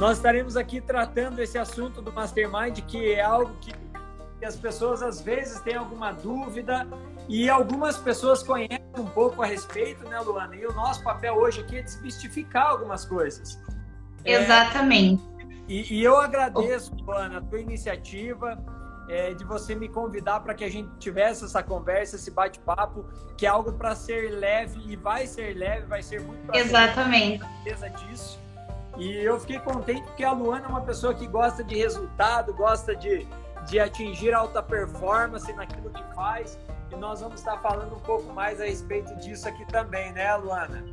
Nós estaremos aqui tratando esse assunto do Mastermind, que é algo que, as pessoas às vezes têm alguma dúvida e algumas pessoas conhecem um pouco a respeito, né, Luana? E o nosso papel hoje aqui é desmistificar algumas coisas. Exatamente. É, e, e, eu agradeço, Luana, a tua iniciativa é, de você me convidar para que a gente tivesse essa conversa, esse bate-papo, que é algo para ser leve e vai ser leve, vai ser muito Exatamente. certeza disso. E eu fiquei contente porque a Luana é uma pessoa que gosta de resultado, gosta de, de atingir alta performance naquilo que faz. E nós vamos estar falando um pouco mais a respeito disso aqui também, né, Luana?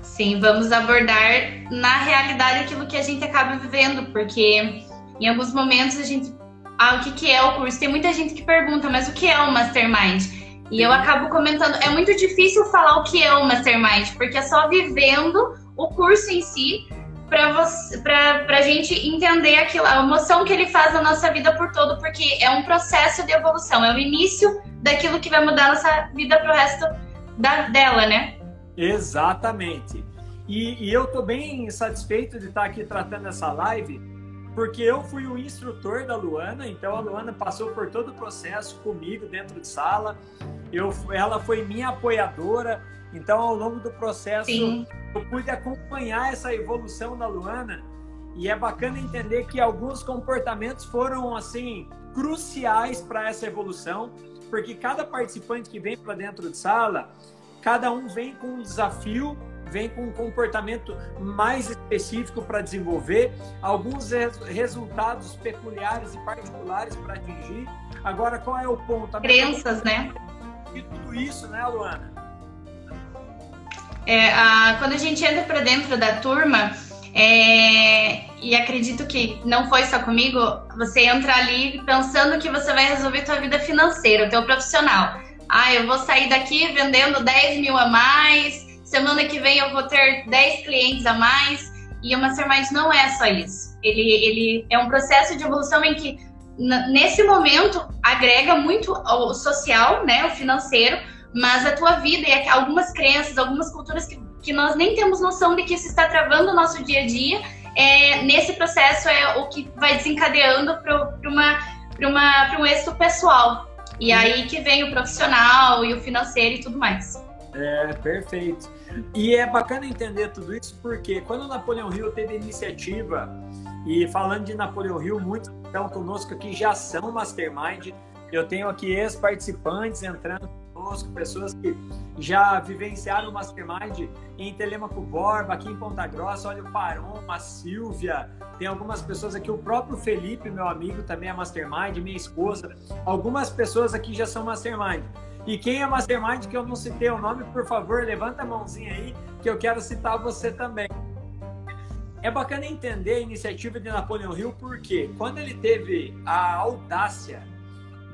Sim, vamos abordar na realidade aquilo que a gente acaba vivendo, porque em alguns momentos a gente ah, o que, que é o curso. Tem muita gente que pergunta, mas o que é o Mastermind? E eu acabo comentando, é muito difícil falar o que é o Mastermind, porque é só vivendo o curso em si para para a gente entender aquilo, a emoção que ele faz na nossa vida por todo, porque é um processo de evolução, é o início daquilo que vai mudar a nossa vida pro resto da, dela, né? Exatamente. E, e eu estou bem satisfeito de estar aqui tratando essa live, porque eu fui o instrutor da Luana, então a Luana passou por todo o processo comigo dentro de sala. Eu, ela foi minha apoiadora, então ao longo do processo Sim. eu pude acompanhar essa evolução da Luana e é bacana entender que alguns comportamentos foram assim cruciais para essa evolução, porque cada participante que vem para dentro de sala, cada um vem com um desafio vem com um comportamento mais específico para desenvolver, alguns resultados peculiares e particulares para atingir. Agora, qual é o ponto? A Crenças, né? E tudo isso, né, Luana? É, a, quando a gente entra para dentro da turma, é, e acredito que não foi só comigo, você entra ali pensando que você vai resolver sua vida financeira, o teu profissional. Ah, eu vou sair daqui vendendo 10 mil a mais, semana que vem eu vou ter 10 clientes a mais. E o Mastermind não é só isso. Ele, ele é um processo de evolução em que, nesse momento, agrega muito o social, né, o financeiro, mas a tua vida e algumas crenças, algumas culturas que, que nós nem temos noção de que isso está travando o nosso dia a dia, é, nesse processo é o que vai desencadeando para um êxito pessoal. E aí que vem o profissional e o financeiro e tudo mais. É, perfeito. E é bacana entender tudo isso porque quando o Napoleão Hill teve iniciativa, e falando de Napoleão Hill, muitos estão conosco aqui já são Mastermind. Eu tenho aqui ex-participantes entrando conosco, pessoas que já vivenciaram o Mastermind em Telemaco Borba, aqui em Ponta Grossa. Olha o Paron, a Silvia, tem algumas pessoas aqui, o próprio Felipe, meu amigo, também é Mastermind, minha esposa. Algumas pessoas aqui já são Mastermind. E quem é Mastermind que eu não citei o nome, por favor, levanta a mãozinha aí, que eu quero citar você também. É bacana entender a iniciativa de Napoleão Hill, porque quando ele teve a audácia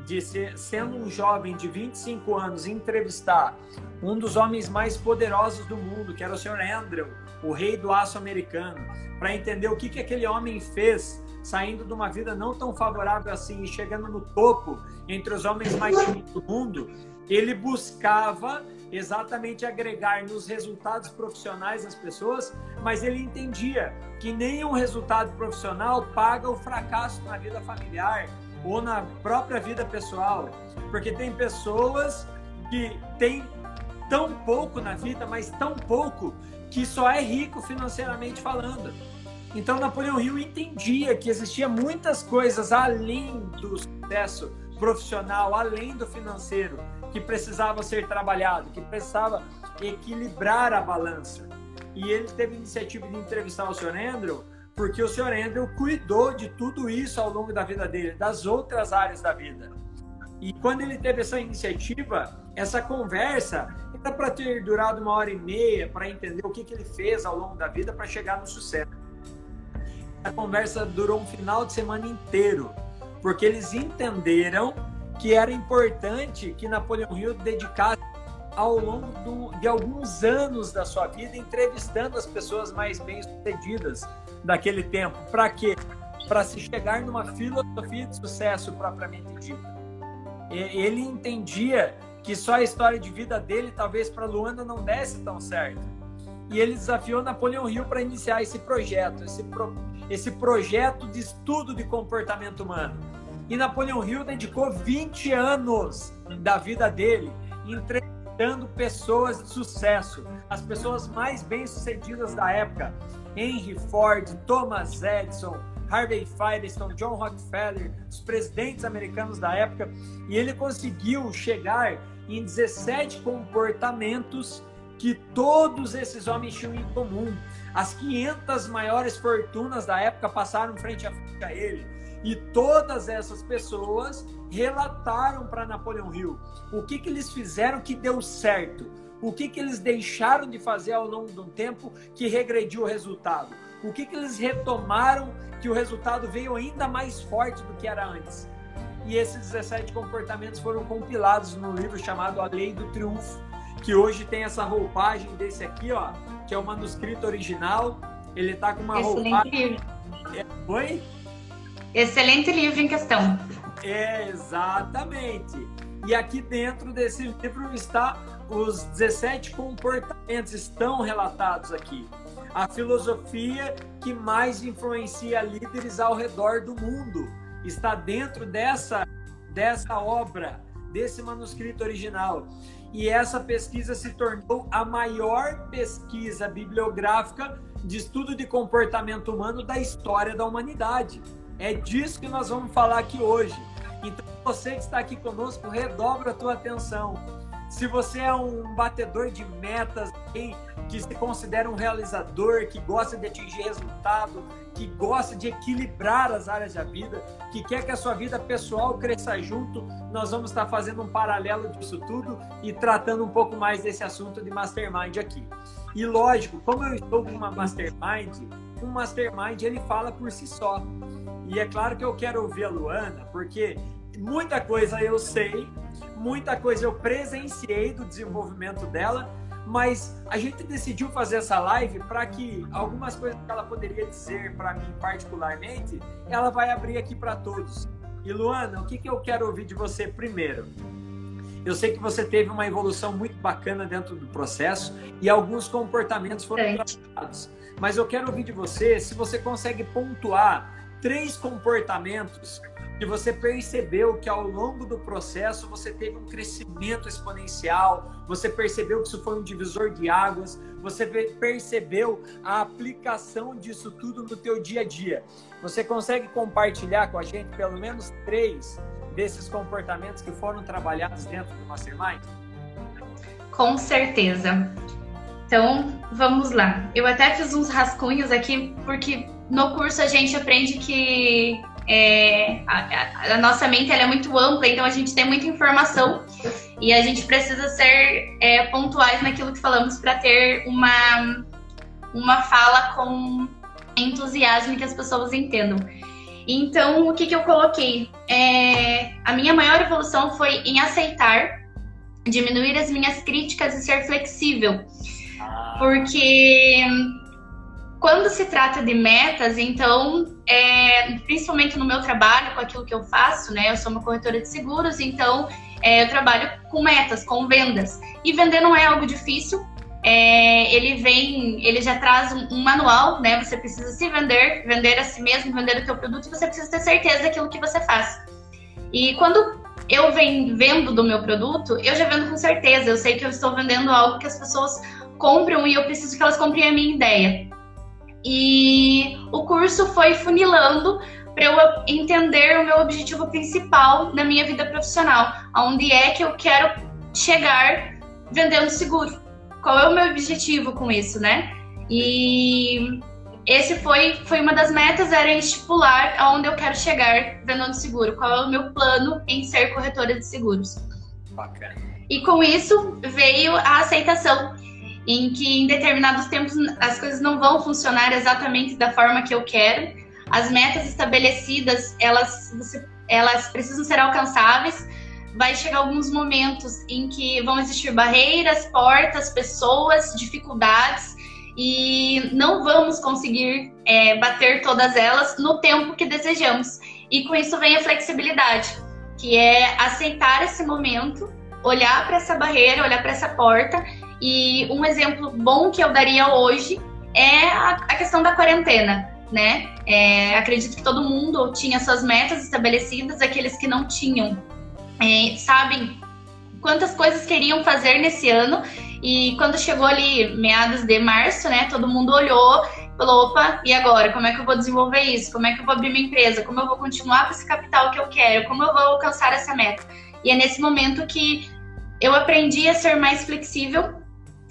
de ser, sendo um jovem de 25 anos, entrevistar um dos homens mais poderosos do mundo, que era o Sr. Andrew, o rei do aço americano, para entender o que, que aquele homem fez, saindo de uma vida não tão favorável assim e chegando no topo entre os homens mais ricos do mundo, ele buscava exatamente agregar nos resultados profissionais das pessoas, mas ele entendia que nenhum resultado profissional paga o fracasso na vida familiar ou na própria vida pessoal, porque tem pessoas que têm tão pouco na vida, mas tão pouco que só é rico financeiramente falando. Então Napoleão Hill entendia que existia muitas coisas além do sucesso profissional, além do financeiro, que precisava ser trabalhado, que precisava equilibrar a balança. E ele teve a iniciativa de entrevistar o Sr. Andrew, porque o Sr. Andrew cuidou de tudo isso ao longo da vida dele, das outras áreas da vida. E quando ele teve essa iniciativa, essa conversa era para ter durado uma hora e meia para entender o que, que ele fez ao longo da vida para chegar no sucesso. A conversa durou um final de semana inteiro, porque eles entenderam que era importante que Napoleão Hill dedicasse ao longo do, de alguns anos da sua vida entrevistando as pessoas mais bem-sucedidas daquele tempo. Para quê? Para se chegar numa filosofia de sucesso propriamente dita. Ele entendia que só a história de vida dele, talvez para Luanda, não desse tão certo. e ele desafiou Napoleão Hill para iniciar esse projeto, esse, pro, esse projeto de estudo de comportamento humano. E Napoleão Hill dedicou 20 anos da vida dele entrevistando pessoas de sucesso, as pessoas mais bem-sucedidas da época. Henry Ford, Thomas Edison, Harvey Firestone, John Rockefeller, os presidentes americanos da época, e ele conseguiu chegar em 17 comportamentos que todos esses homens tinham em comum. As 500 maiores fortunas da época passaram frente a frente a ele. E todas essas pessoas relataram para Napoleão Hill o que, que eles fizeram que deu certo, o que, que eles deixaram de fazer ao longo de um tempo que regrediu o resultado, o que, que eles retomaram que o resultado veio ainda mais forte do que era antes. E esses 17 comportamentos foram compilados no livro chamado A Lei do Triunfo, que hoje tem essa roupagem desse aqui, ó, que é o manuscrito original. Ele tá com uma Excelente roupagem. Livro. É, oi? Excelente livro em questão. É, exatamente. E aqui dentro desse livro está os 17 comportamentos estão relatados aqui. A filosofia que mais influencia líderes ao redor do mundo está dentro dessa dessa obra, desse manuscrito original e essa pesquisa se tornou a maior pesquisa bibliográfica de estudo de comportamento humano da história da humanidade. É disso que nós vamos falar aqui hoje. Então, você que está aqui conosco, redobra a tua atenção. Se você é um batedor de metas, que se considera um realizador, que gosta de atingir resultado, que gosta de equilibrar as áreas da vida, que quer que a sua vida pessoal cresça junto, nós vamos estar fazendo um paralelo disso tudo e tratando um pouco mais desse assunto de mastermind aqui. E lógico, como eu estou com uma mastermind, um mastermind ele fala por si só. E é claro que eu quero ouvir a Luana, porque muita coisa eu sei, muita coisa eu presenciei do desenvolvimento dela, mas a gente decidiu fazer essa live para que algumas coisas que ela poderia dizer para mim particularmente, ela vai abrir aqui para todos. E Luana, o que, que eu quero ouvir de você primeiro? Eu sei que você teve uma evolução muito bacana dentro do processo e alguns comportamentos foram tratados. Mas eu quero ouvir de você se você consegue pontuar três comportamentos que você percebeu que ao longo do processo você teve um crescimento exponencial, você percebeu que isso foi um divisor de águas, você percebeu a aplicação disso tudo no teu dia a dia. Você consegue compartilhar com a gente pelo menos três desses comportamentos que foram trabalhados dentro do Mastermind? Com certeza. Então, vamos lá. Eu até fiz uns rascunhos aqui, porque no curso a gente aprende que é, a, a, nossa mente é muito ampla, então a gente tem muita informação e a gente precisa ser é, pontuais naquilo que falamos para ter uma, uma fala com entusiasmo que as pessoas entendam. Então, o que, que eu coloquei? É, a minha maior evolução foi em aceitar, diminuir as minhas críticas e ser flexível. Ah. Porque quando se trata de metas, então, é, principalmente no meu trabalho, com aquilo que eu faço, né? Eu sou uma corretora de seguros, então é, eu trabalho com metas, com vendas. E vender não é algo difícil. É, ele vem, ele já traz um, um, manual, né? Você precisa se vender, vender a si mesmo, vender o teu produto, você precisa ter certeza daquilo que você faz. E quando eu venho vendo do meu produto, eu já vendo com certeza. Eu sei que eu estou vendendo algo que as pessoas compram e eu preciso que elas comprem a minha ideia. E o curso foi funilando para eu entender o meu objetivo principal na minha vida profissional, aonde é que eu quero chegar vendendo seguro. Qual é o meu objetivo com isso, né? E esse foi, foi uma das metas, era estipular aonde eu quero chegar vendendo seguro. Qual é o meu plano em ser corretora de seguros. Bacana. E com isso veio a aceitação em que em determinados tempos as coisas não vão funcionar exatamente da forma que eu quero. As metas estabelecidas, elas, elas precisam ser alcançáveis. Vai chegar alguns momentos em que vão existir barreiras, portas, pessoas, dificuldades e não vamos conseguir é, bater todas elas no tempo que desejamos. E com isso vem a flexibilidade, que é aceitar esse momento, olhar para essa barreira, olhar para essa porta E um exemplo bom que eu daria hoje é a, questão da quarentena, né? É, acredito que todo mundo tinha suas metas estabelecidas, aqueles que não tinham, é, sabem quantas coisas queriam fazer nesse ano. E quando chegou ali meados de março, né, todo mundo olhou, falou, opa, e agora? Como é que eu vou desenvolver isso? Como é que eu vou abrir minha empresa? Como eu vou continuar com esse capital que eu quero? Como eu vou alcançar essa meta? E é nesse momento que eu aprendi a ser mais flexível,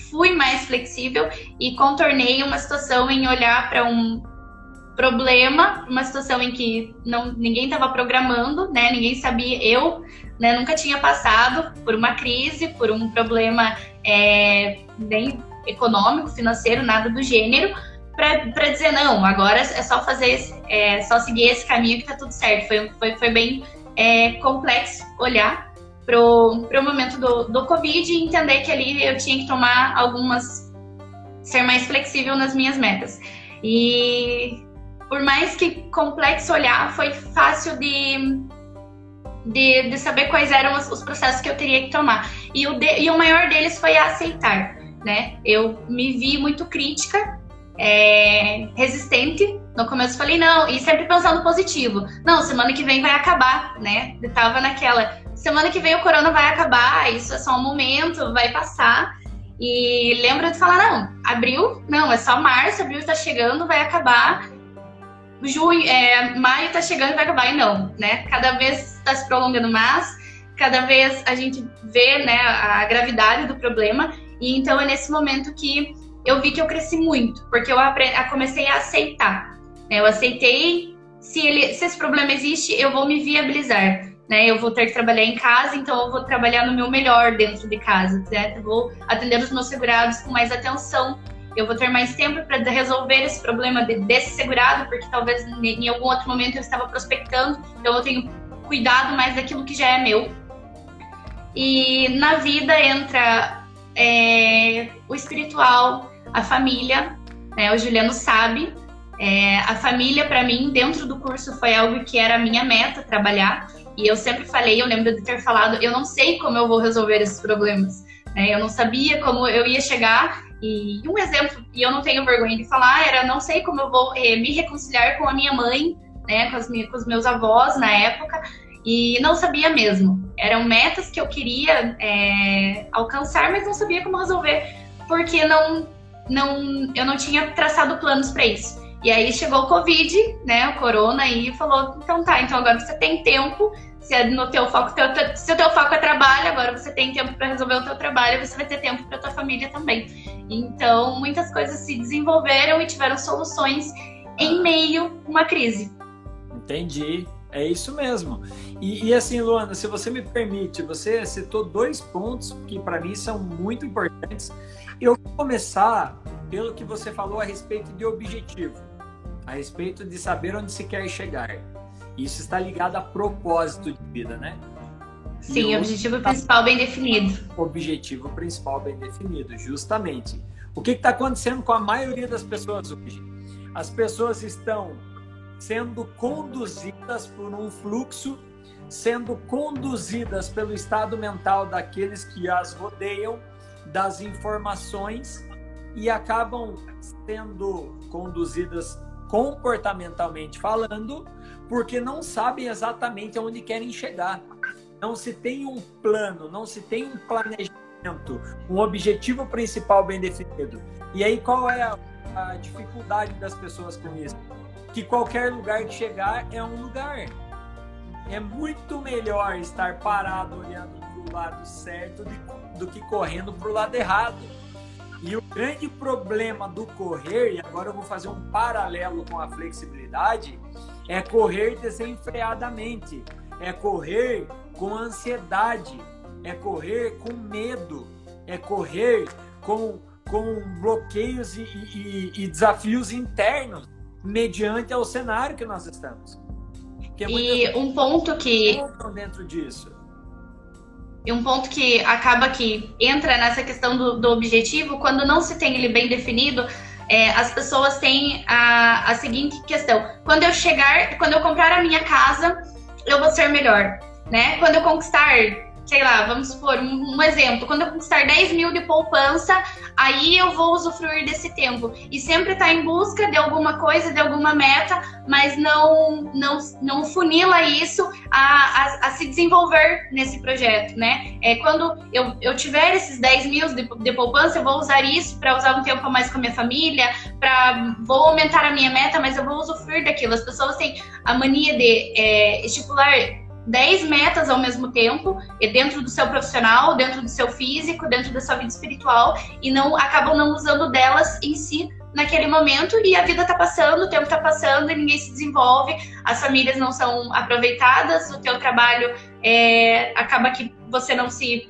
fui mais flexível e contornei uma situação em olhar para um problema, uma situação em que não, ninguém estava programando, né? Ninguém sabia, eu né, nunca tinha passado por uma crise, por um problema é, nem econômico, financeiro, nada do gênero, para dizer não, agora é só fazer, é só seguir esse caminho que tá tudo certo. Foi, foi, foi bem é, complexo olhar pro, pro momento do, do Covid e entender que ali eu tinha que tomar algumas. ser mais flexível nas minhas metas. E por mais que complexo olhar, foi fácil de, de, de saber quais eram os, os, processos que eu teria que tomar. E o, de, e o maior deles foi aceitar, né? Eu me vi muito crítica, é, resistente. No começo falei, não, e sempre pensando positivo. Não, semana que vem vai acabar, né? Eu tava naquela, semana que vem o corona vai acabar, isso é só um momento, vai passar. E lembra de falar, não, abril, não, é só março, abril está chegando, vai acabar. Junho, é, maio está chegando, vai acabar. E não, né? Cada vez está se prolongando mais, cada vez a gente vê né, a gravidade do problema. E então é nesse momento que eu vi que eu cresci muito, porque eu comecei a aceitar. Né? Eu aceitei, se, ele, se esse problema existe, eu vou me viabilizar né? Eu vou ter que trabalhar em casa, então eu vou trabalhar no meu melhor dentro de casa? Eu vou atender os meus segurados com mais atenção. Eu vou ter mais tempo para resolver esse problema de, desse segurado, porque talvez em algum outro momento eu estava prospectando, então eu tenho cuidado mais daquilo que já é meu. E na vida entra é, o espiritual, a família, né? O Juliano sabe. É, a família, para mim, dentro do curso, foi algo que era a minha meta trabalhar. E eu sempre falei, eu lembro de ter falado, eu não sei como eu vou resolver esses problemas. Né? Eu não sabia como eu ia chegar. E um exemplo, e eu não tenho vergonha de falar, era não sei como eu vou eh, me reconciliar com a minha mãe, né, com, as, com os meus avós na época, e não sabia mesmo. Eram metas que eu queria é, alcançar, mas não sabia como resolver, porque não, não, eu não tinha traçado planos para isso. E aí chegou o Covid, né, o Corona, e falou, então tá, então agora você tem tempo se é no teu foco, teu, se o teu foco é trabalho, agora você tem tempo para resolver o teu trabalho, você vai ter tempo para tua família também. Então, muitas coisas se desenvolveram e tiveram soluções em meio a uma crise. Entendi. É isso mesmo. E, e, assim, Luana, se você me permite, você citou dois pontos que para mim são muito importantes. Eu vou começar pelo que você falou a respeito de objetivo, a respeito de saber onde se quer chegar. Isso está ligado a propósito de vida, né? Sim, e objetivo tá... principal bem definido. Objetivo principal bem definido, justamente. O que está acontecendo com a maioria das pessoas hoje? As pessoas estão sendo conduzidas por um fluxo, sendo conduzidas pelo estado mental daqueles que as rodeiam, das informações e acabam sendo conduzidas comportamentalmente falando porque não sabem exatamente aonde querem chegar. Não se tem um plano, não se tem um planejamento, um objetivo principal bem definido. E aí qual é a, dificuldade das pessoas com isso? Que qualquer lugar de chegar é um lugar. É muito melhor estar parado olhando para o lado certo do que correndo para o lado errado. E o grande problema do correr, e agora eu vou fazer um paralelo com a flexibilidade, é correr desenfreadamente, é correr com ansiedade, é correr com medo, é correr com, com bloqueios e, e, e desafios internos mediante ao cenário que nós estamos. e um ponto que dentro disso e um ponto que acaba que entra nessa questão do, do objetivo, quando não se tem ele bem definido, é, as pessoas têm a, a seguinte questão: quando eu chegar, quando eu comprar a minha casa, eu vou ser melhor, né? Quando eu conquistar sei lá, vamos supor, um, um, exemplo, quando eu conquistar 10 mil de poupança, aí eu vou usufruir desse tempo. E sempre tá em busca de alguma coisa, de alguma meta, mas não, não, não funila isso a, a, a se desenvolver nesse projeto, né? É, quando eu, eu tiver esses 10 mil de, de poupança, eu vou usar isso para usar um tempo a mais com a minha família, para vou aumentar a minha meta, mas eu vou usufruir daquilo. As pessoas têm a mania de é, estipular 10 metas ao mesmo tempo, dentro do seu profissional, dentro do seu físico, dentro da sua vida espiritual, e não acabam não usando delas em si naquele momento e a vida tá passando, o tempo tá passando e ninguém se desenvolve, as famílias não são aproveitadas, o teu trabalho é, acaba que você não se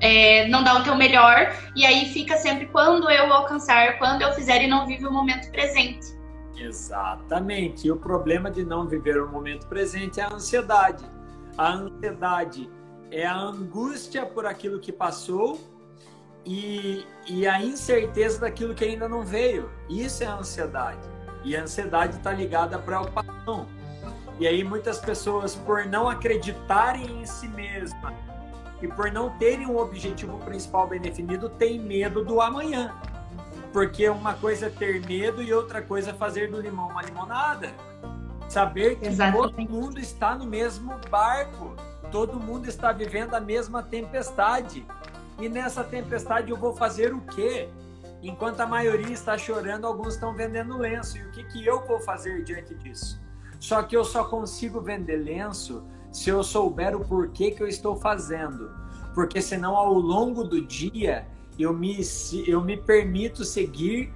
é, não dá o teu melhor e aí fica sempre quando eu alcançar, quando eu fizer e não vive o momento presente. Exatamente. E o problema de não viver o momento presente é a ansiedade. A ansiedade é a angústia por aquilo que passou e, e a incerteza daquilo que ainda não veio. Isso é a ansiedade. E a ansiedade está ligada à preocupação. E aí muitas pessoas, por não acreditarem em si mesmas e por não terem um objetivo principal bem definido, têm medo do amanhã. Porque uma coisa é ter medo e outra coisa é fazer do limão uma limonada. Saber que Exatamente. todo mundo está no mesmo barco, todo mundo está vivendo a mesma tempestade. E nessa tempestade eu vou fazer o quê? Enquanto a maioria está chorando, alguns estão vendendo lenço. E o que, que eu vou fazer diante disso? Só que eu só consigo vender lenço se eu souber o porquê que eu estou fazendo. Porque senão ao longo do dia eu me, eu me permito seguir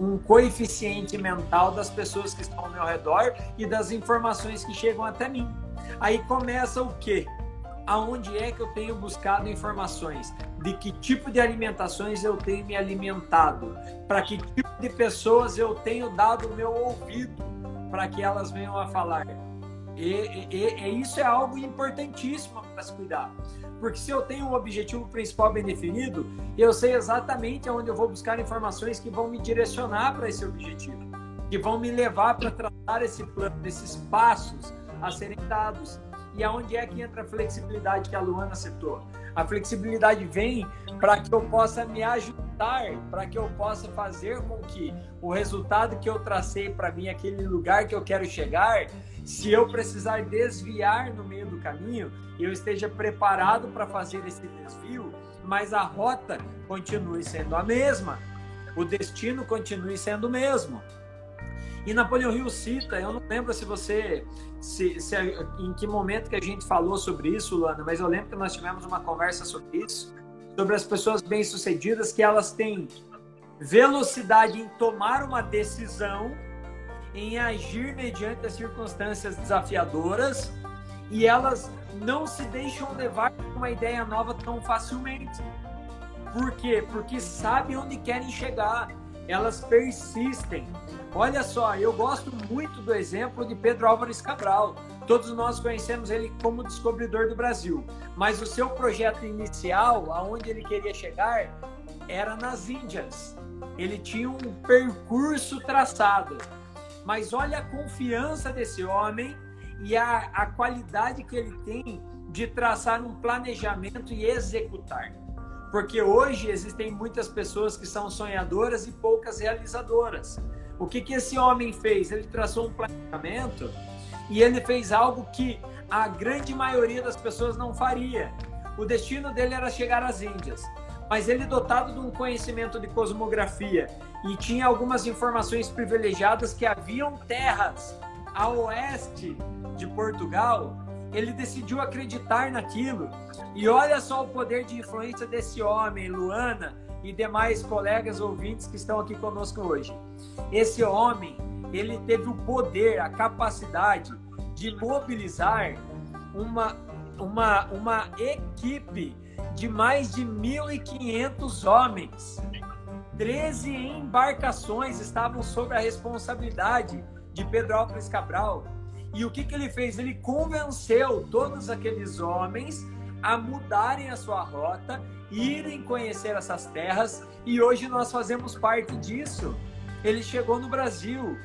um coeficiente mental das pessoas que estão ao meu redor e das informações que chegam até mim. Aí começa o quê? Aonde é que eu tenho buscado informações? De que tipo de alimentações eu tenho me alimentado? Para que tipo de pessoas eu tenho dado o meu ouvido para que elas venham a falar? E, e, e, isso é algo importantíssimo para se cuidar. Porque se eu tenho um objetivo principal bem definido, eu sei exatamente aonde eu vou buscar informações que vão me direcionar para esse objetivo, que vão me levar para tratar esse plano, esses passos a serem dados. E aonde é que entra a flexibilidade que a Luana citou? A flexibilidade vem para que eu possa me ajudar, para que eu possa fazer com que o resultado que eu tracei para mim, aquele lugar que eu quero chegar, se eu precisar desviar no meio do caminho, eu esteja preparado para fazer esse desvio, mas a rota continue sendo a mesma, o destino continue sendo o mesmo. E Napoleão Hill cita, eu não lembro se você, se, se, em que momento que a gente falou sobre isso, Luana, mas eu lembro que nós tivemos uma conversa sobre isso, sobre as pessoas bem-sucedidas que elas têm velocidade em tomar uma decisão, em agir mediante as circunstâncias desafiadoras e elas não se deixam levar por uma ideia nova tão facilmente. Por quê? Porque sabem onde querem chegar. Elas persistem. Olha só, eu gosto muito do exemplo de Pedro Álvares Cabral. Todos nós conhecemos ele como descobridor do Brasil, mas o seu projeto inicial, aonde ele queria chegar, era nas Índias. Ele tinha um percurso traçado. Mas olha a confiança desse homem e a, a qualidade que ele tem de traçar um planejamento e executar. Porque hoje existem muitas pessoas que são sonhadoras e poucas realizadoras. O que, que esse homem fez? Ele traçou um planejamento e ele fez algo que a grande maioria das pessoas não faria. O destino dele era chegar às Índias, mas ele, dotado de um conhecimento de cosmografia e tinha algumas informações privilegiadas que haviam terras a oeste de Portugal, ele decidiu acreditar naquilo. E olha só o poder de influência desse homem, Luana e demais colegas ouvintes que estão aqui conosco hoje. Esse homem, ele teve o poder, a capacidade de mobilizar uma, uma, uma equipe de mais de 1.500 homens. 13 embarcações estavam sob a responsabilidade de Pedro Álvares Cabral. E o que, que ele fez? Ele convenceu todos aqueles homens a mudarem a sua rota, irem conhecer essas terras, e hoje nós fazemos parte disso. Ele chegou no Brasil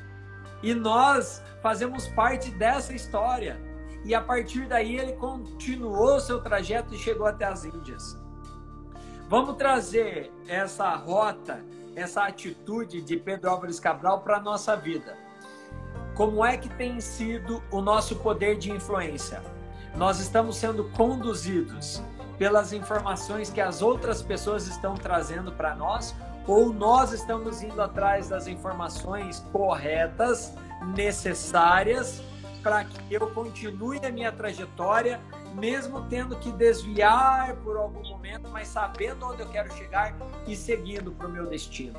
e nós fazemos parte dessa história. e a partir daí ele continuou seu trajeto e chegou até as Índias. Vamos trazer essa rota, essa atitude de Pedro Álvares Cabral para a nossa vida. Como é que tem sido o nosso poder de influência? Nós estamos sendo conduzidos pelas informações que as outras pessoas estão trazendo para nós ou nós estamos indo atrás das informações corretas, necessárias para que eu continue a minha trajetória, mesmo tendo que desviar por algum momento, mas sabendo onde eu quero chegar e seguindo para o meu destino.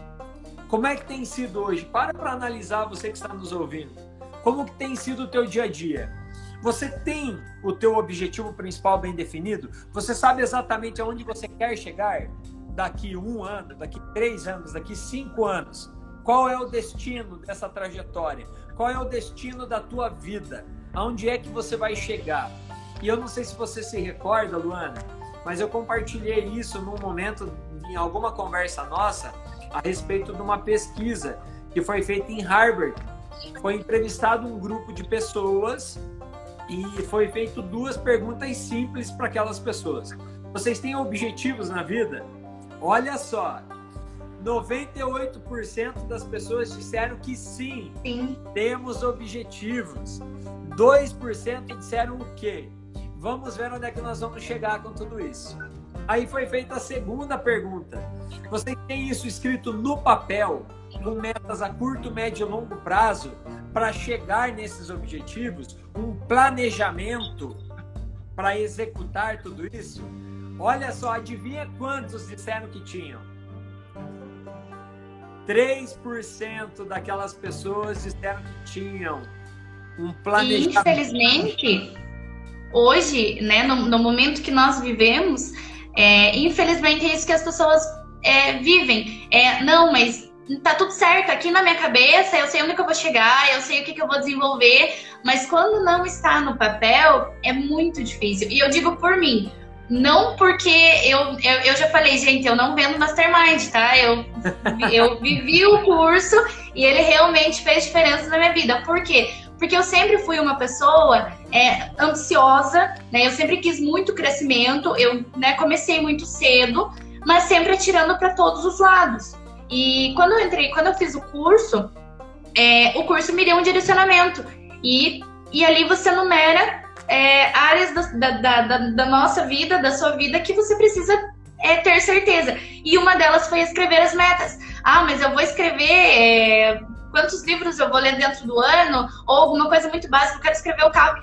Como é que tem sido hoje? Para para analisar você que está nos ouvindo. Como que tem sido o teu dia a dia? Você tem o teu objetivo principal bem definido? Você sabe exatamente aonde você quer chegar daqui um ano, daqui três anos, daqui cinco anos? Qual é o destino dessa trajetória? Qual é o destino da tua vida? Aonde é que você vai chegar? E eu não sei se você se recorda, Luana, mas eu compartilhei isso num momento, em alguma conversa nossa, a respeito de uma pesquisa que foi feita em Harvard. Foi entrevistado um grupo de pessoas e foi feito duas perguntas simples para aquelas pessoas. Vocês têm objetivos na vida? Olha só, 98% das pessoas disseram que sim, sim, temos objetivos. 2% disseram o quê? Vamos ver onde é que nós vamos chegar com tudo isso. Aí foi feita a segunda pergunta. Você tem isso escrito no papel, com metas a curto, médio e longo prazo, para chegar nesses objetivos? Um planejamento para executar tudo isso? Olha só, adivinha quantos disseram que tinham? 3% daquelas pessoas disseram que tinham um planejamento. E, infelizmente, hoje, né, no, no momento que nós vivemos, é, infelizmente é isso que as pessoas é, vivem. É, não, mas tá tudo certo aqui na minha cabeça, eu sei onde que eu vou chegar, eu sei o que, que eu vou desenvolver, mas quando não está no papel, é muito difícil. E eu digo por mim, não porque eu, eu, eu, já falei, gente, eu não vendo Mastermind, tá? Eu, eu vivi o curso e ele realmente fez diferença na minha vida. Por quê? Porque eu sempre fui uma pessoa é, ansiosa, né? Eu sempre quis muito crescimento, eu né, comecei muito cedo, mas sempre atirando para todos os lados. E quando eu entrei, quando eu fiz o curso, é, o curso me deu um direcionamento. E, e ali você numera é, áreas da, da, da, da, nossa vida, da sua vida, que você precisa é, ter certeza. E uma delas foi escrever as metas. Ah, mas eu vou escrever é, quantos livros eu vou ler dentro do ano, ou alguma coisa muito básica, eu quero escrever o carro.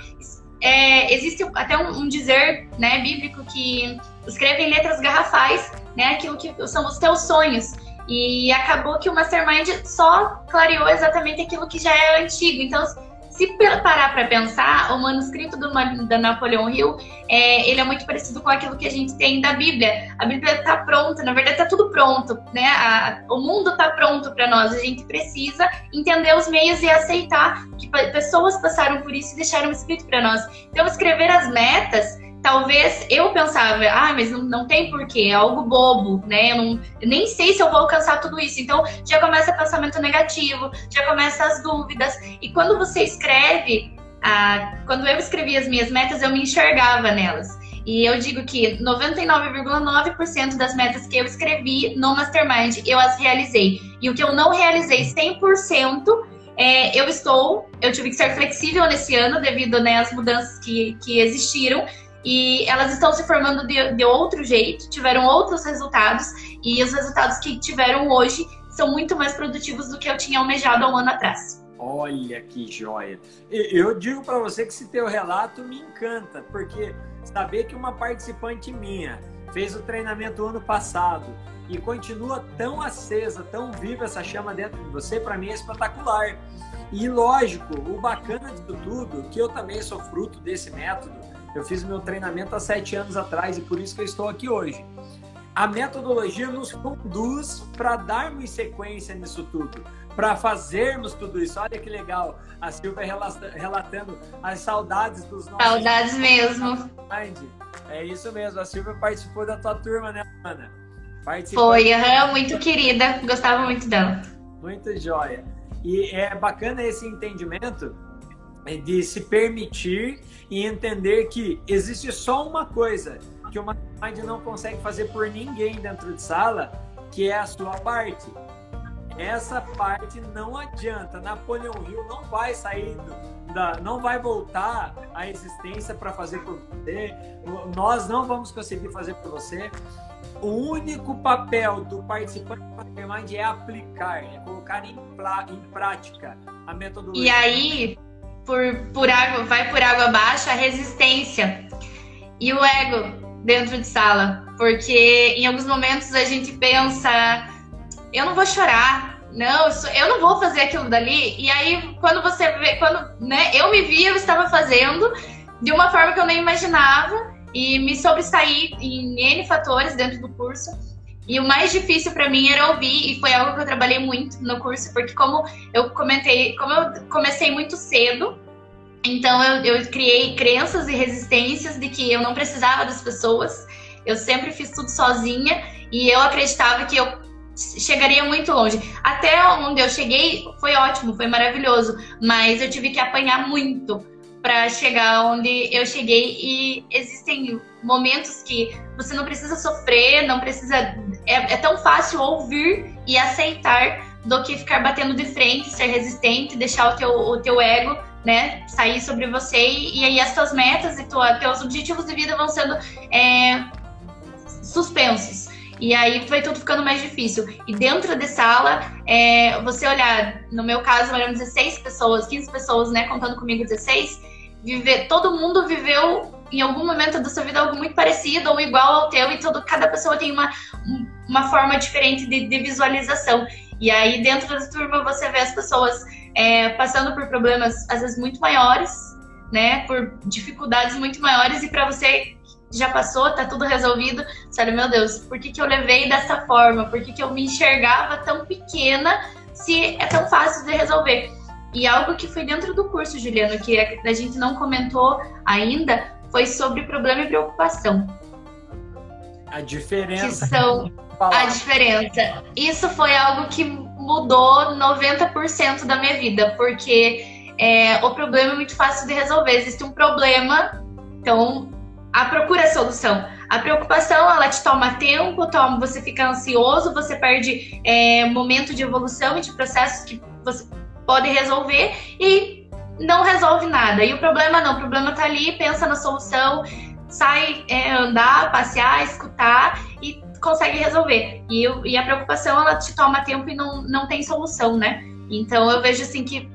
É, existe até um, um, dizer né, bíblico que escreve em letras garrafais né, aquilo que são os teus sonhos. E acabou que o Mastermind só clareou exatamente aquilo que já é antigo. Então, se parar para pensar, o manuscrito do, da Napoleão Hill, é, ele é muito parecido com aquilo que a gente tem da Bíblia. A Bíblia está pronta, na verdade está tudo pronto, né? A, o mundo está pronto para nós. A gente precisa entender os meios e aceitar que pessoas passaram por isso e deixaram escrito para nós. Então, escrever as metas talvez eu pensava, ah, mas não, não tem porquê, é algo bobo, né? Eu, não, nem sei se eu vou alcançar tudo isso. Então já começa pensamento negativo, já começa as dúvidas. E quando você escreve, ah, quando eu escrevi as minhas metas, eu me enxergava nelas. E eu digo que 99,9% das metas que eu escrevi no Mastermind eu as realizei. E o que eu não realizei 100%, é, eu estou, eu tive que ser flexível nesse ano devido né, às mudanças que, que existiram, e elas estão se formando de, de outro jeito, tiveram outros resultados e os resultados que tiveram hoje são muito mais produtivos do que eu tinha almejado há um ano atrás. Olha que joia! Eu digo para você que esse teu relato me encanta, porque saber que uma participante minha fez o treinamento ano passado e continua tão acesa, tão viva essa chama dentro de você, para mim é espetacular. E lógico, o bacana de tudo, que eu também sou fruto desse método, eu fiz meu treinamento há sete anos atrás e por isso que eu estou aqui hoje. A metodologia nos conduz para darmos sequência nisso tudo, para fazermos tudo isso. Olha que legal, a Silvia relatando as saudades dos nossos. Saudades mesmo. É isso mesmo, a Silvia participou da tua turma, né, Ana? Participou. Foi, uhum, muito querida, gostava muito dela. Muito jóia. E é bacana esse entendimento de se permitir e entender que existe só uma coisa que o Mastermind não consegue fazer por ninguém dentro de sala, que é a sua parte. Essa parte não adianta. Napoleão Hill não vai sair da, não vai voltar à existência para fazer por você. Nós não vamos conseguir fazer por você. O único papel do participante do Mastermind é aplicar, é colocar em, em prática a metodologia. E aí, por, por água, vai por água abaixo a resistência e o ego dentro de sala, porque em alguns momentos a gente pensa, eu não vou chorar, não, eu não vou fazer aquilo dali. E aí quando você vê, quando né, eu me vi, eu estava fazendo de uma forma que eu nem imaginava e me sobressaí em N fatores dentro do curso. E o mais difícil para mim era ouvir, e foi algo que eu trabalhei muito no curso, porque como eu comentei, como eu comecei muito cedo, então eu, eu criei crenças e resistências de que eu não precisava das pessoas, eu sempre fiz tudo sozinha, e eu acreditava que eu chegaria muito longe. Até onde eu cheguei foi ótimo, foi maravilhoso, mas eu tive que apanhar muito para chegar onde eu cheguei e existem momentos que você não precisa sofrer, não precisa é, é tão fácil ouvir e aceitar do que ficar batendo de frente, ser resistente, deixar o teu, o teu ego né, sair sobre você e, e aí as tuas metas e tua, teus objetivos de vida vão sendo é, suspensos. E aí foi tudo ficando mais difícil. E dentro de sala, é, você olhar, no meu caso, eram 16 pessoas, 15 pessoas, né, contando comigo 16, viver, todo mundo viveu em algum momento da sua vida algo muito parecido ou igual ao teu, e todo, cada pessoa tem uma, uma forma diferente de, de visualização. E aí, dentro da turma, você vê as pessoas é, passando por problemas, às vezes, muito maiores, né? Por dificuldades muito maiores, e para você já passou, tá tudo resolvido. Sério, meu Deus, por que, que eu levei dessa forma? Por que, que eu me enxergava tão pequena se é tão fácil de resolver? E algo que foi dentro do curso, Juliano, que a gente não comentou ainda, foi sobre problema e preocupação. A diferença. Que são a diferença. Isso foi algo que mudou 90% da minha vida, porque é, o problema é muito fácil de resolver. Existe um problema, então a procura é a solução. A preocupação, ela te toma tempo, toma, você fica ansioso, você perde é, momento de evolução e de processos que você pode resolver e não resolve nada. E o problema não, o problema tá ali, pensa na solução, sai é, andar, passear, escutar e consegue resolver. E, e a preocupação, ela te toma tempo e não, não tem solução, né? Então eu vejo assim que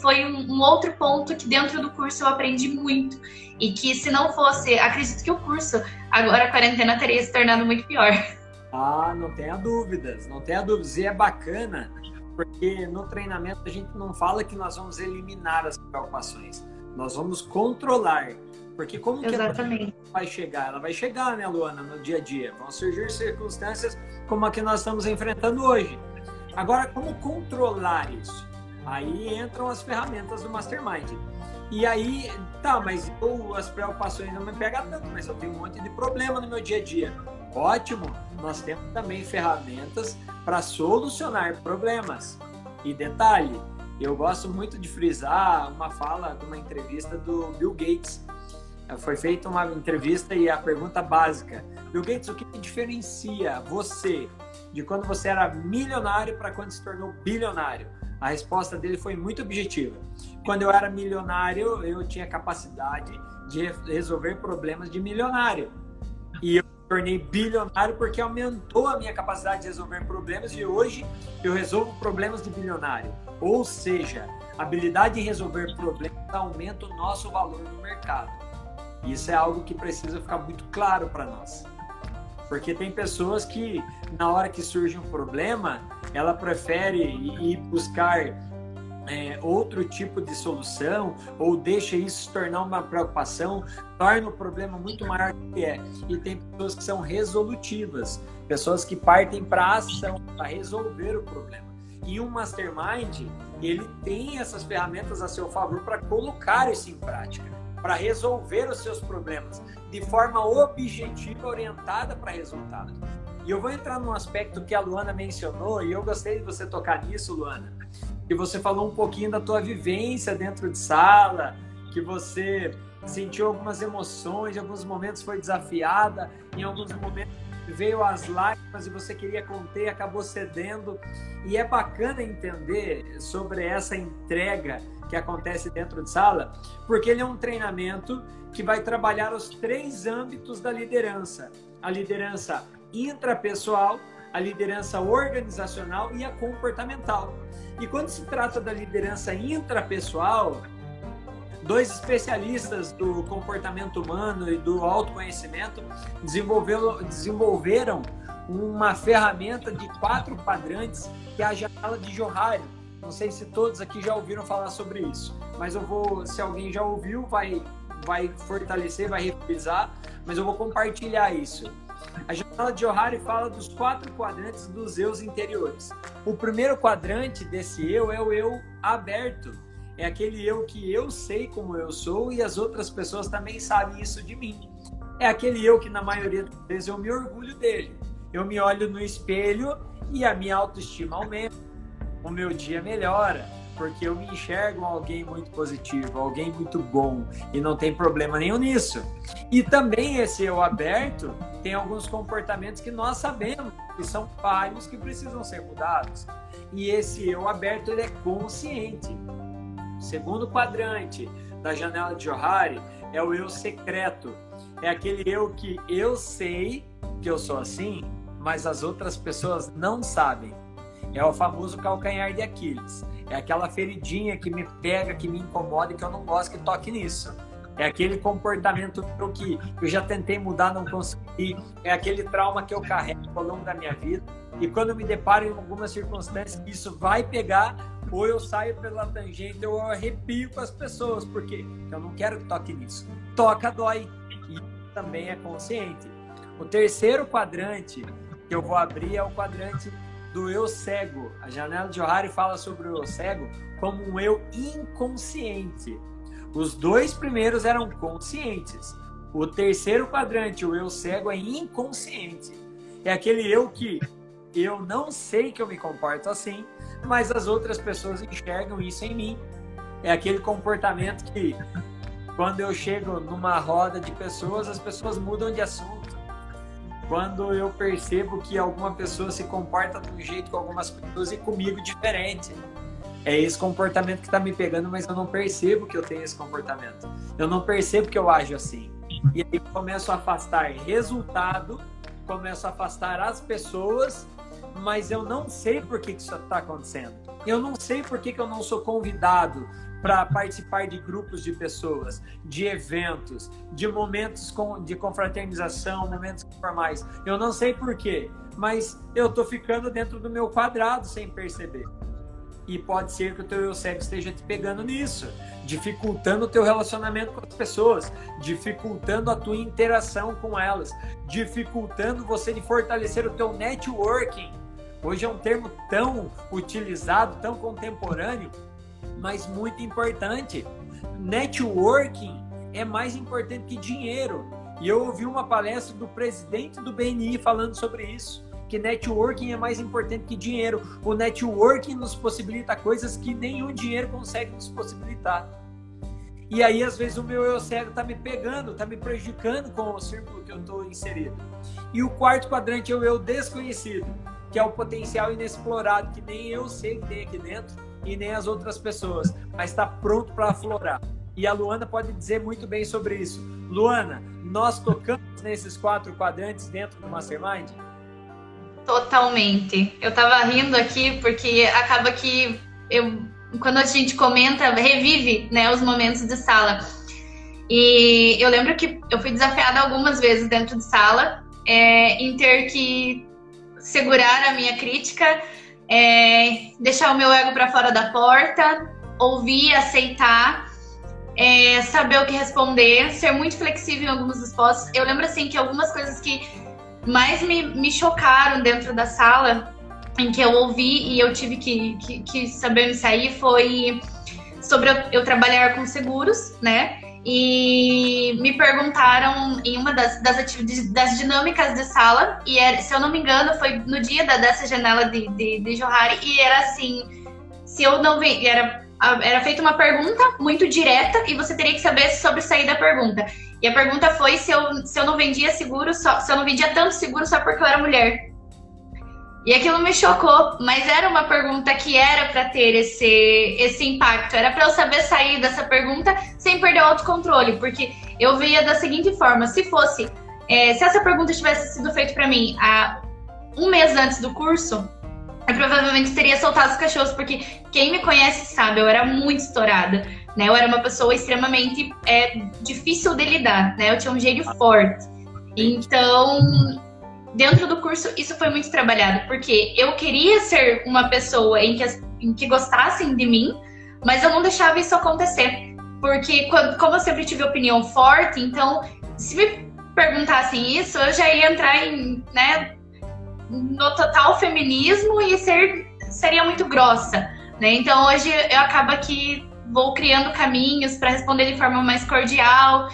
foi um outro ponto que dentro do curso eu aprendi muito. E que se não fosse, acredito que o curso, agora a quarentena teria se tornado muito pior. Ah, não tenha dúvidas, não tenha dúvidas. E é bacana, porque no treinamento a gente não fala que nós vamos eliminar as preocupações, nós vamos controlar. Porque como que Exatamente. a vai chegar? Ela vai chegar, né, Luana, no dia a dia. Vão surgir circunstâncias como a que nós estamos enfrentando hoje. Agora, como controlar isso? Aí entram as ferramentas do Mastermind. E aí, tá, mas eu, as preocupações não me pegam tanto, mas eu tenho um monte de problema no meu dia a dia. Ótimo, nós temos também ferramentas para solucionar problemas. E detalhe, eu gosto muito de frisar uma fala de uma entrevista do Bill Gates. Foi feita uma entrevista e a pergunta básica: Bill Gates, o que diferencia você de quando você era milionário para quando se tornou bilionário? A resposta dele foi muito objetiva. Quando eu era milionário, eu tinha capacidade de resolver problemas de milionário. E eu tornei bilionário porque aumentou a minha capacidade de resolver problemas e hoje eu resolvo problemas de bilionário. Ou seja, a habilidade de resolver problemas aumenta o nosso valor no mercado. Isso é algo que precisa ficar muito claro para nós. Porque tem pessoas que, na hora que surge um problema, ela prefere ir buscar é, outro tipo de solução ou deixa isso se tornar uma preocupação, torna o problema muito maior do que é. E tem pessoas que são resolutivas, pessoas que partem para ação, para resolver o problema. E um mastermind, ele tem essas ferramentas a seu favor para colocar isso em prática para resolver os seus problemas de forma objetiva, orientada para resultado. E eu vou entrar num aspecto que a Luana mencionou e eu gostei de você tocar nisso, Luana, que você falou um pouquinho da tua vivência dentro de sala, que você sentiu algumas emoções, em alguns momentos foi desafiada, em alguns momentos veio as lágrimas e você queria conter, acabou cedendo. E é bacana entender sobre essa entrega que acontece dentro de sala, porque ele é um treinamento que vai trabalhar os três âmbitos da liderança: a liderança intrapessoal, a liderança organizacional e a comportamental. E quando se trata da liderança intrapessoal, dois especialistas do comportamento humano e do autoconhecimento desenvolveram uma ferramenta de quatro quadrantes que é a janela de Johari. Não sei se todos aqui já ouviram falar sobre isso, mas eu vou, se alguém já ouviu, vai, vai fortalecer, vai revisar, mas eu vou compartilhar isso. A janela de Johari fala dos quatro quadrantes dos eus interiores. O primeiro quadrante desse eu é o eu aberto, é aquele eu que eu sei como eu sou e as outras pessoas também sabem isso de mim. É aquele eu que, na maioria das vezes, eu me orgulho dele. Eu me olho no espelho e a minha autoestima aumenta. O meu dia melhora, porque eu me enxergo alguém muito positivo, alguém muito bom, e não tem problema nenhum nisso. E também esse eu aberto tem alguns comportamentos que nós sabemos que são falhos que precisam ser mudados. E esse eu aberto ele é consciente. Segundo quadrante da janela de Johari é o eu secreto. É aquele eu que eu sei que eu sou assim, mas as outras pessoas não sabem. É o famoso calcanhar de Aquiles. É aquela feridinha que me pega, que me incomoda e que eu não gosto que toque nisso. É aquele comportamento que eu já tentei mudar, não consegui. É aquele trauma que eu carrego ao longo da minha vida. E quando me deparo em algumas circunstâncias isso vai pegar, ou eu saio pela tangente, ou eu arrepio com as pessoas, porque eu não quero que toque nisso. Toca, dói. E também é consciente. O terceiro quadrante que eu vou abrir é o quadrante do eu cego. A janela de Ohari fala sobre o eu cego como um eu inconsciente. Os dois primeiros eram conscientes. O terceiro quadrante, o eu cego, é inconsciente. É aquele eu que eu não sei que eu me comporto assim, mas as outras pessoas enxergam isso em mim. É aquele comportamento que, quando eu chego numa roda de pessoas, as pessoas mudam de assunto. Quando eu percebo que alguma pessoa se comporta de um jeito com algumas pessoas e comigo diferente. É esse comportamento que está me pegando, mas eu não percebo que eu tenho esse comportamento. Eu não percebo que eu ajo assim. E aí começo a afastar resultado, começo a afastar as pessoas mas eu não sei por que, isso está acontecendo. Eu não sei por que, que eu não sou convidado para participar de grupos de pessoas, de eventos, de momentos de confraternização, momentos informais. Eu não sei por quê, mas eu estou ficando dentro do meu quadrado sem perceber. E pode ser que o teu eu cego esteja te pegando nisso, dificultando o teu relacionamento com as pessoas, dificultando a tua interação com elas, dificultando você de fortalecer o teu networking Hoje é um termo tão utilizado, tão contemporâneo, mas muito importante. Networking é mais importante que dinheiro. E eu ouvi uma palestra do presidente do BNI falando sobre isso, que networking é mais importante que dinheiro. O networking nos possibilita coisas que nenhum dinheiro consegue nos possibilitar. E aí, às vezes, o meu eu cego está me pegando, está me prejudicando com o círculo que eu estou inserido. E o quarto quadrante é o eu desconhecido que é o potencial inexplorado que nem eu sei que tem aqui dentro e nem as outras pessoas, mas está pronto para aflorar. E a Luana pode dizer muito bem sobre isso. Luana, nós tocamos nesses quatro quadrantes dentro do Mastermind? Totalmente. Eu estava rindo aqui porque acaba que eu, quando a gente comenta, revive né, os momentos de sala. E eu lembro que eu fui desafiada algumas vezes dentro de sala é, em ter que segurar a minha crítica, é, deixar o meu ego para fora da porta, ouvir, aceitar, é, saber o que responder, ser muito flexível em algumas respostas. Eu lembro assim que algumas coisas que mais me, me chocaram dentro da sala, em que eu ouvi e eu tive que, que, que saber me sair, foi sobre eu, eu trabalhar com seguros, né? E me perguntaram em uma das, das atividades das dinâmicas de sala, e era, se eu não me engano, foi no dia da, dessa janela de, de, de Johari, e era assim: se eu não vendia, era, era feita uma pergunta muito direta e você teria que saber sobre sair da pergunta. E a pergunta foi se eu, se eu não vendia seguro, só, se eu não vendia tanto seguro só porque eu era mulher. E aquilo me chocou, mas era uma pergunta que era para ter esse, esse impacto. Era para eu saber sair dessa pergunta sem perder o autocontrole, porque eu via da seguinte forma: se fosse, é, se essa pergunta tivesse sido feita para mim há um mês antes do curso, eu provavelmente teria soltado os cachorros, porque quem me conhece sabe, eu era muito estourada. Né? Eu era uma pessoa extremamente é, difícil de lidar, né? Eu tinha um gênio forte. Então, dentro do curso, isso foi muito trabalhado, porque eu queria ser uma pessoa em que, em que gostassem de mim, mas eu não deixava isso acontecer. Porque, como eu sempre tive opinião forte, então, se me perguntassem isso, eu já ia entrar em, né, no total feminismo e ser, seria muito grossa. Né? Então, hoje eu acabo que vou criando caminhos para responder de forma mais cordial,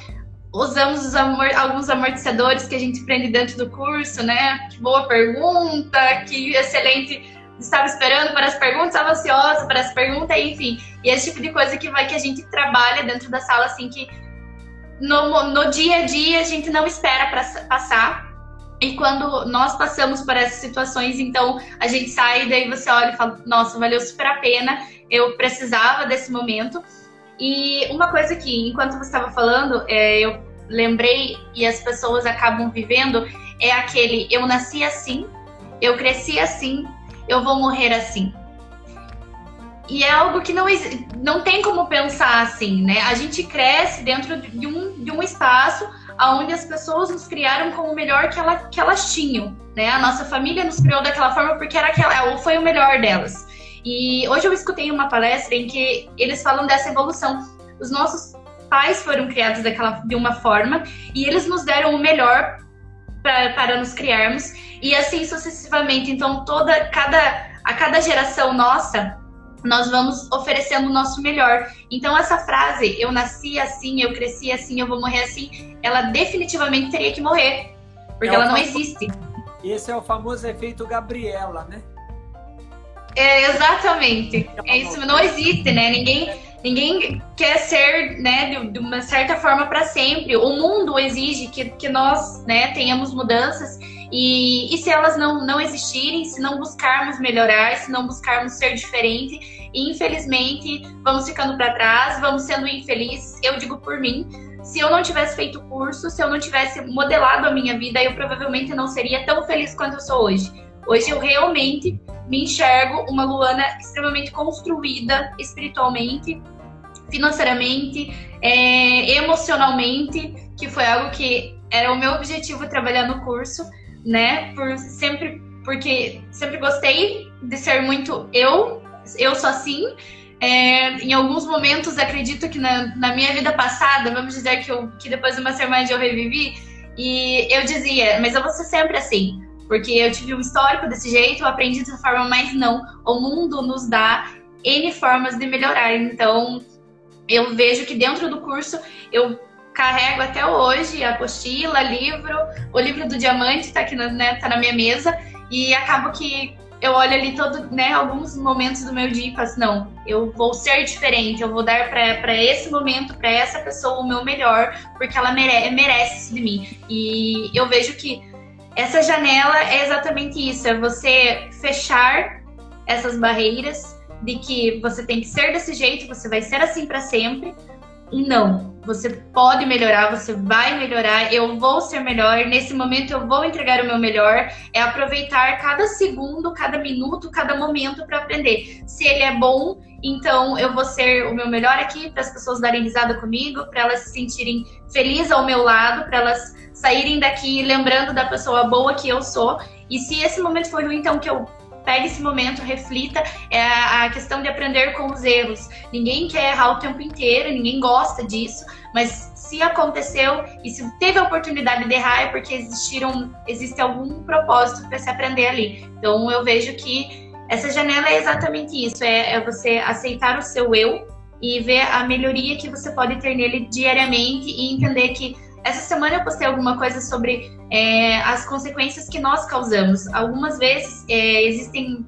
usamos amor, alguns amortecedores que a gente aprende dentro do curso, né? Que boa pergunta, que excelente. Estava esperando para as perguntas, estava ansiosa para as perguntas, enfim. E esse tipo de coisa que vai que a gente trabalha dentro da sala, assim, que no, no dia a dia a gente não espera para passar. E quando nós passamos por essas situações, então a gente sai, daí você olha e fala: Nossa, valeu super a pena, eu precisava desse momento. E uma coisa que, enquanto você estava falando, é, eu lembrei e as pessoas acabam vivendo é aquele: eu nasci assim, eu cresci assim, eu vou morrer assim. E é algo que não, não tem como pensar assim, né? A gente cresce dentro de um, de um espaço onde as pessoas nos criaram como o melhor que, ela, que elas tinham, né? A nossa família nos criou daquela forma porque era aquela, foi o melhor delas. E hoje eu escutei uma palestra em que eles falam dessa evolução. Os nossos pais foram criados daquela, de uma forma e eles nos deram o melhor pra, para nos criarmos e assim sucessivamente. Então toda cada a cada geração nossa nós vamos oferecendo o nosso melhor. Então essa frase eu nasci assim, eu cresci assim, eu vou morrer assim, ela definitivamente teria que morrer, porque é ela não existe. Esse é o famoso efeito Gabriela, né? É, exatamente. É isso, não existe, né? Ninguém, ninguém quer ser, né, de, de uma certa forma para sempre. O mundo exige que, que nós, né, tenhamos mudanças e, e se elas não, não existirem, se não buscarmos melhorar, se não buscarmos ser diferente, infelizmente vamos ficando para trás, vamos sendo infelizes. Eu digo por mim, se eu não tivesse feito curso, se eu não tivesse modelado a minha vida, eu provavelmente não seria tão feliz quanto eu sou hoje. Hoje eu realmente me enxergo uma Luana extremamente construída espiritualmente, financeiramente, é, emocionalmente, que foi algo que era o meu objetivo trabalhar no curso, né? Por sempre, porque sempre gostei de ser muito eu, eu sou assim. É, em alguns momentos acredito que na, na, minha vida passada, vamos dizer que, eu, que depois do Mastermind eu revivi, e eu dizia, mas eu vou ser sempre assim. Porque eu tive um histórico desse jeito, eu aprendi dessa forma, mas não. O mundo nos dá N formas de melhorar. Então, eu vejo que dentro do curso eu carrego até hoje a apostila, livro, o livro do diamante está aqui na, né, tá na minha mesa e acabo que eu olho ali todo, né, alguns momentos do meu dia e faço, não, eu vou ser diferente, eu vou dar para esse momento, para essa pessoa o meu melhor, porque ela mere merece isso de mim. E eu vejo que essa janela é exatamente isso, é você fechar essas barreiras de que você tem que ser desse jeito, você vai ser assim para sempre. Não, você pode melhorar, você vai melhorar, eu vou ser melhor, nesse momento eu vou entregar o meu melhor. É aproveitar cada segundo, cada minuto, cada momento para aprender. Se ele é bom, então eu vou ser o meu melhor aqui para as pessoas darem risada comigo, para elas se sentirem felizes ao meu lado, para elas saírem daqui lembrando da pessoa boa que eu sou. E se esse momento foi ruim, então que eu pegue esse momento, reflita. É a questão de aprender com os erros. Ninguém quer errar o tempo inteiro, ninguém gosta disso, mas se aconteceu e se teve a oportunidade de errar é porque existiram, existe algum propósito para se aprender ali. Então eu vejo que essa janela é exatamente isso: é, é você aceitar o seu eu e ver a melhoria que você pode ter nele diariamente e entender que essa semana eu postei alguma coisa sobre é, as consequências que nós causamos. Algumas vezes é, existem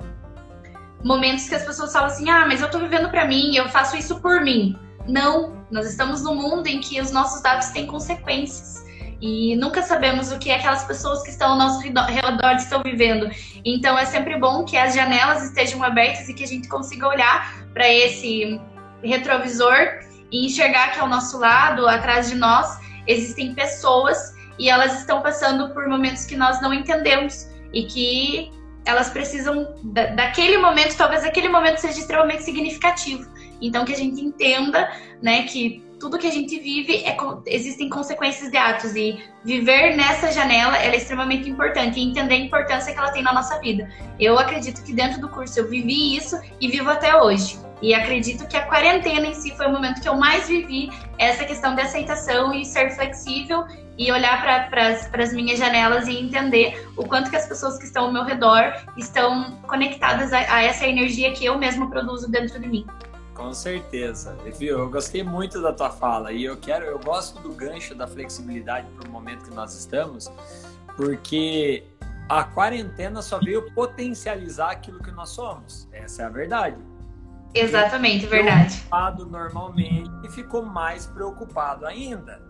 momentos que as pessoas falam assim: ah, mas eu tô vivendo para mim, eu faço isso por mim. Não, nós estamos num mundo em que os nossos dados têm consequências. E nunca sabemos o que aquelas pessoas que estão ao nosso redor estão vivendo. Então é sempre bom que as janelas estejam abertas e que a gente consiga olhar para esse retrovisor e enxergar que ao nosso lado, atrás de nós, existem pessoas e elas estão passando por momentos que nós não entendemos e que elas precisam da, daquele momento, talvez aquele momento seja extremamente significativo. Então que a gente entenda, né, que tudo que a gente vive é, existem consequências de atos e viver nessa janela é extremamente importante e entender a importância que ela tem na nossa vida. Eu acredito que dentro do curso eu vivi isso e vivo até hoje. E acredito que a quarentena em si foi o momento que eu mais vivi essa questão de aceitação e ser flexível e olhar para as minhas janelas e entender o quanto que as pessoas que estão ao meu redor estão conectadas a, a essa energia que eu mesma produzo dentro de mim. Com certeza. Eu gostei muito da tua fala e eu quero, eu gosto do gancho da flexibilidade para o momento que nós estamos, porque a quarentena só veio potencializar aquilo que nós somos. Essa é a verdade. Exatamente, verdade. Preocupado normalmente e ficou mais preocupado ainda.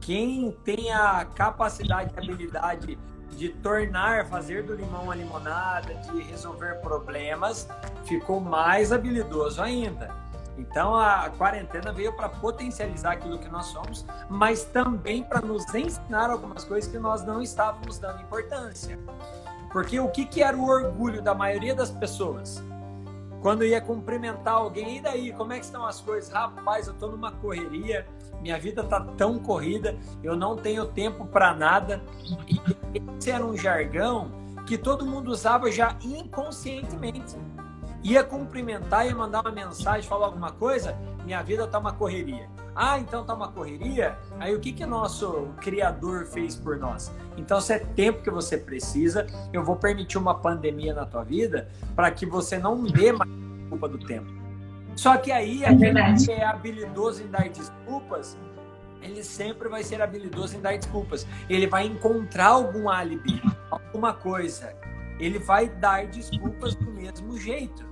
Quem tem a capacidade e habilidade de tornar, fazer do limão a limonada, de resolver problemas, ficou mais habilidoso ainda. Então a quarentena veio para potencializar aquilo que nós somos, mas também para nos ensinar algumas coisas que nós não estávamos dando importância. Porque o que, que era o orgulho da maioria das pessoas? Quando ia cumprimentar alguém, e daí, como é que estão as coisas? Rapaz, eu estou numa correria, minha vida tá tão corrida, eu não tenho tempo para nada. E esse era um jargão que todo mundo usava já inconscientemente. Ia cumprimentar, ia mandar uma mensagem, falar alguma coisa, minha vida tá uma correria. Ah, então tá uma correria? Aí o que que nosso criador fez por nós? Então se é tempo que você precisa, eu vou permitir uma pandemia na tua vida para que você não dê mais culpa do tempo. Só que aí, é aquele que é habilidoso em dar desculpas, ele sempre vai ser habilidoso em dar desculpas. Ele vai encontrar algum álibi, alguma coisa. Ele vai dar desculpas do mesmo jeito.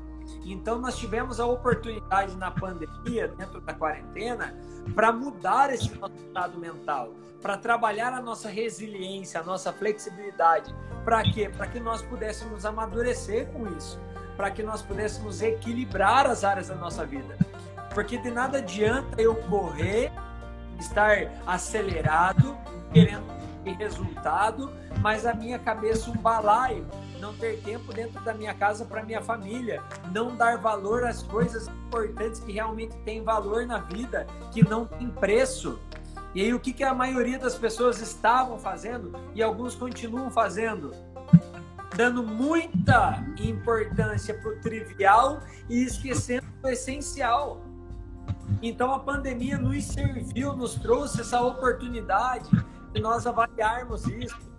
Então, nós tivemos a oportunidade na pandemia, dentro da quarentena, para mudar esse nosso estado mental, para trabalhar a nossa resiliência, a nossa flexibilidade. Para quê? Para que nós pudéssemos amadurecer com isso para que nós pudéssemos equilibrar as áreas da nossa vida. Porque de nada adianta eu correr, estar acelerado, querendo resultado, mas a minha cabeça um balaio, não ter tempo dentro da minha casa para minha família, não dar valor às coisas importantes que realmente têm valor na vida, que não tem preço. E aí o que, que a maioria das pessoas estavam fazendo e alguns continuam fazendo? dando muita importância para o trivial e esquecendo o essencial. Então a pandemia nos serviu, nos trouxe essa oportunidade de nós avaliarmos isso.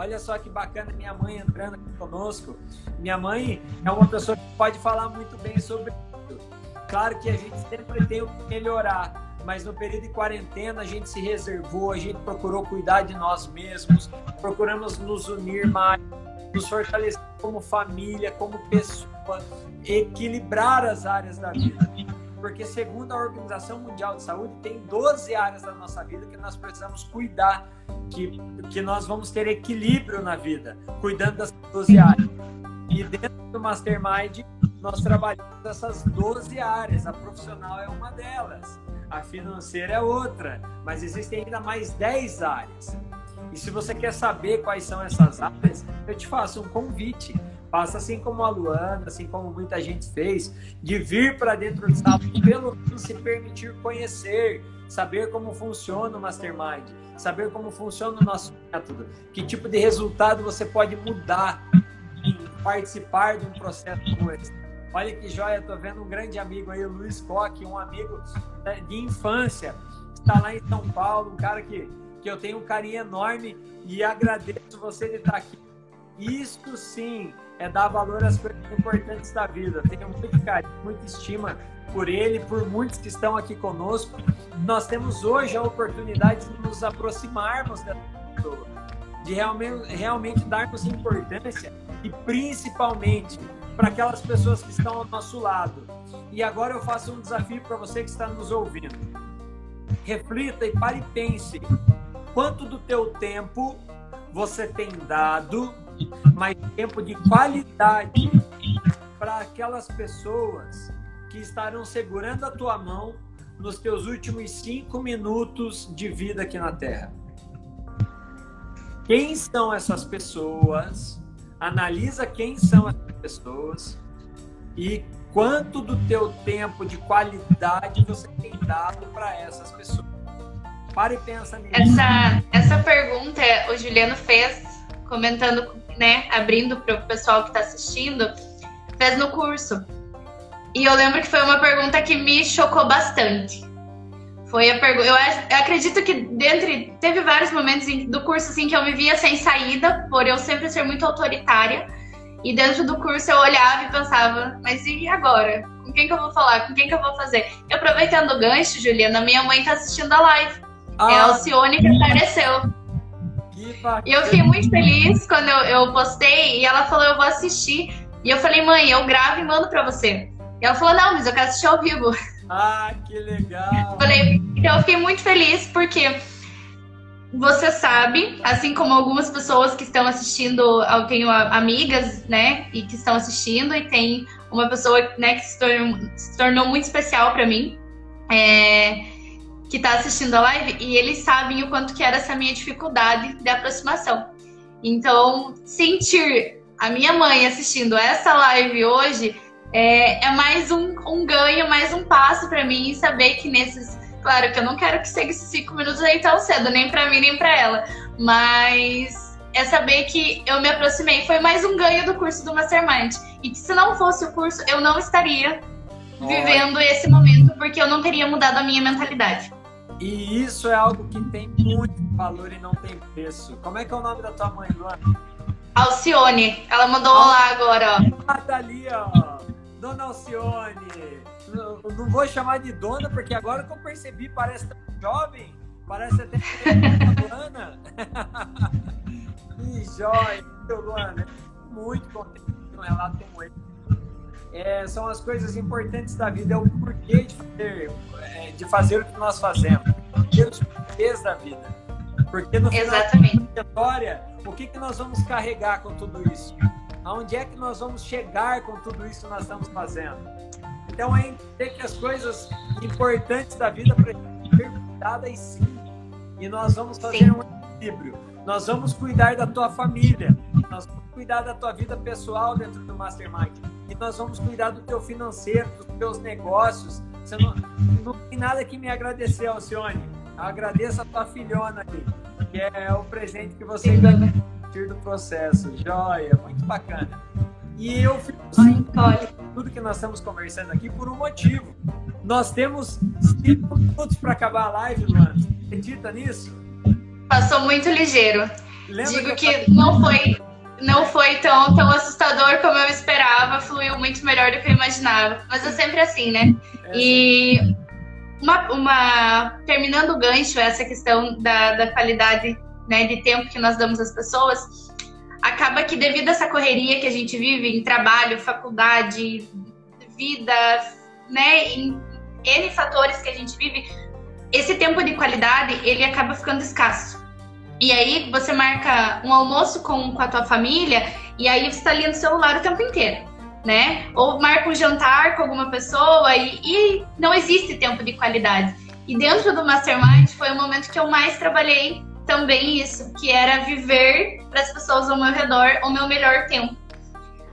Olha só que bacana minha mãe entrando aqui conosco. Minha mãe é uma pessoa que pode falar muito bem sobre isso. Claro que a gente sempre tem o que melhorar, mas no período de quarentena a gente se reservou, a gente procurou cuidar de nós mesmos, procuramos nos unir mais, nos fortalecer como família, como pessoa, equilibrar as áreas da vida. Porque, segundo a Organização Mundial de Saúde, tem 12 áreas da nossa vida que nós precisamos cuidar, que, que nós vamos ter equilíbrio na vida, cuidando das 12 áreas. E dentro do Mastermind, nós trabalhamos essas 12 áreas. A profissional é uma delas, a financeira é outra, mas existem ainda mais 10 áreas. E se você quer saber quais são essas áreas, eu te faço um convite. Faça assim como a Luana, assim como muita gente fez, de vir para dentro do e pelo menos se permitir conhecer, saber como funciona o Mastermind, saber como funciona o nosso método, que tipo de resultado você pode mudar em participar de um processo como esse. Olha que joia, estou vendo um grande amigo aí, o Luiz Coque, um amigo né, de infância, está lá em São Paulo, um cara que que eu tenho um carinho enorme e agradeço você de estar aqui. Isso sim é dar valor às coisas importantes da vida. Tenho muito carinho, muita estima por ele, por muitos que estão aqui conosco. Nós temos hoje a oportunidade de nos aproximarmos dessa pessoa, de realmente, realmente darmos importância e principalmente para aquelas pessoas que estão ao nosso lado. E agora eu faço um desafio para você que está nos ouvindo. Reflita e pare e pense quanto do teu tempo você tem dado, mais tempo de qualidade para aquelas pessoas que estarão segurando a tua mão nos teus últimos cinco minutos de vida aqui na Terra. Quem são essas pessoas? Analisa quem são essas pessoas e quanto do teu tempo de qualidade você tem dado para essas pessoas. Para e pensa nisso. Essa, essa pergunta o Juliano fez, comentando, né, abrindo para o pessoal que está assistindo, fez no curso. E eu lembro que foi uma pergunta que me chocou bastante. Foi a pergunta. Eu, eu, acredito que dentre teve vários momentos do curso assim que eu me via sem saída, por eu sempre ser muito autoritária. E dentro do curso eu olhava e pensava, mas e agora? Com quem que eu vou falar? Com quem que eu vou fazer? E aproveitando o gancho, Juliana, minha mãe tá assistindo a live. Ah. É a Alcione que apareceu. E eu fiquei muito feliz quando eu, eu postei e ela falou, eu vou assistir. E eu falei, mãe, eu gravo e mando pra você. E ela falou, não, mas eu quero assistir ao vivo. Ah, que legal! Falei, então eu fiquei muito feliz porque você sabe, assim como algumas pessoas que estão assistindo, eu tenho amigas, né, e que estão assistindo, e tem uma pessoa, né, que se tornou, se tornou muito especial para mim, é, que está assistindo a live, e eles sabem o quanto que era essa minha dificuldade de aproximação. Então, sentir a minha mãe assistindo essa live hoje é, é mais um, um ganho, mais um passo para mim saber que nesses. Claro que eu não quero que seja esses cinco minutos aí tão cedo, nem para mim, nem para ela. Mas é saber que eu me aproximei. Foi mais um ganho do curso do Mastermind. E que se não fosse o curso, eu não estaria vivendo esse momento, porque eu não teria mudado a minha mentalidade. E isso é algo que tem muito valor e não tem preço. Como é que é o nome da tua mãe, Luana? Alcione. Ela mandou olá agora, ó. Ah, tá ali, ó. Dona Alcione. Não, não vou chamar de dona, porque agora que eu percebi, parece tão jovem. Parece até Luana. que jóia, Luana. Muito contente com um relato como esse. É, são as coisas importantes da vida, é o porquê de fazer, é, de fazer o que nós fazemos, os porquês da vida. Porque no final Exatamente. da história, o que, que nós vamos carregar com tudo isso? Aonde é que nós vamos chegar com tudo isso que nós estamos fazendo? Então é entender que as coisas importantes da vida ser cuidadas sim. E nós vamos fazer sim. um equilíbrio. Nós vamos cuidar da tua família. Nós vamos cuidar da tua vida pessoal dentro do Mastermind. E nós vamos cuidar do teu financeiro, dos teus negócios. Você não, não tem nada que me agradecer, Alcione. Eu agradeço a tua filhona ali, que é o presente que você dá partir do processo. Joia, muito bacana. E eu fico tudo que nós estamos conversando aqui por um motivo. Nós temos cinco minutos para acabar a live, Luana. Acredita nisso? Passou muito ligeiro. Lembra Digo que, que não foi não foi tão, tão assustador como eu esperava, fluiu muito melhor do que eu imaginava. Mas é sempre assim, né? É e uma, uma, terminando o gancho, essa questão da, da qualidade né, de tempo que nós damos às pessoas, acaba que devido a essa correria que a gente vive em trabalho, faculdade, vida, né, em N fatores que a gente vive, esse tempo de qualidade, ele acaba ficando escasso. E aí você marca um almoço com, com a tua família e aí você está ali no celular o tempo inteiro, né? Ou marca um jantar com alguma pessoa e, e não existe tempo de qualidade. E dentro do Mastermind foi o momento que eu mais trabalhei também isso, que era viver para as pessoas ao meu redor o meu melhor tempo.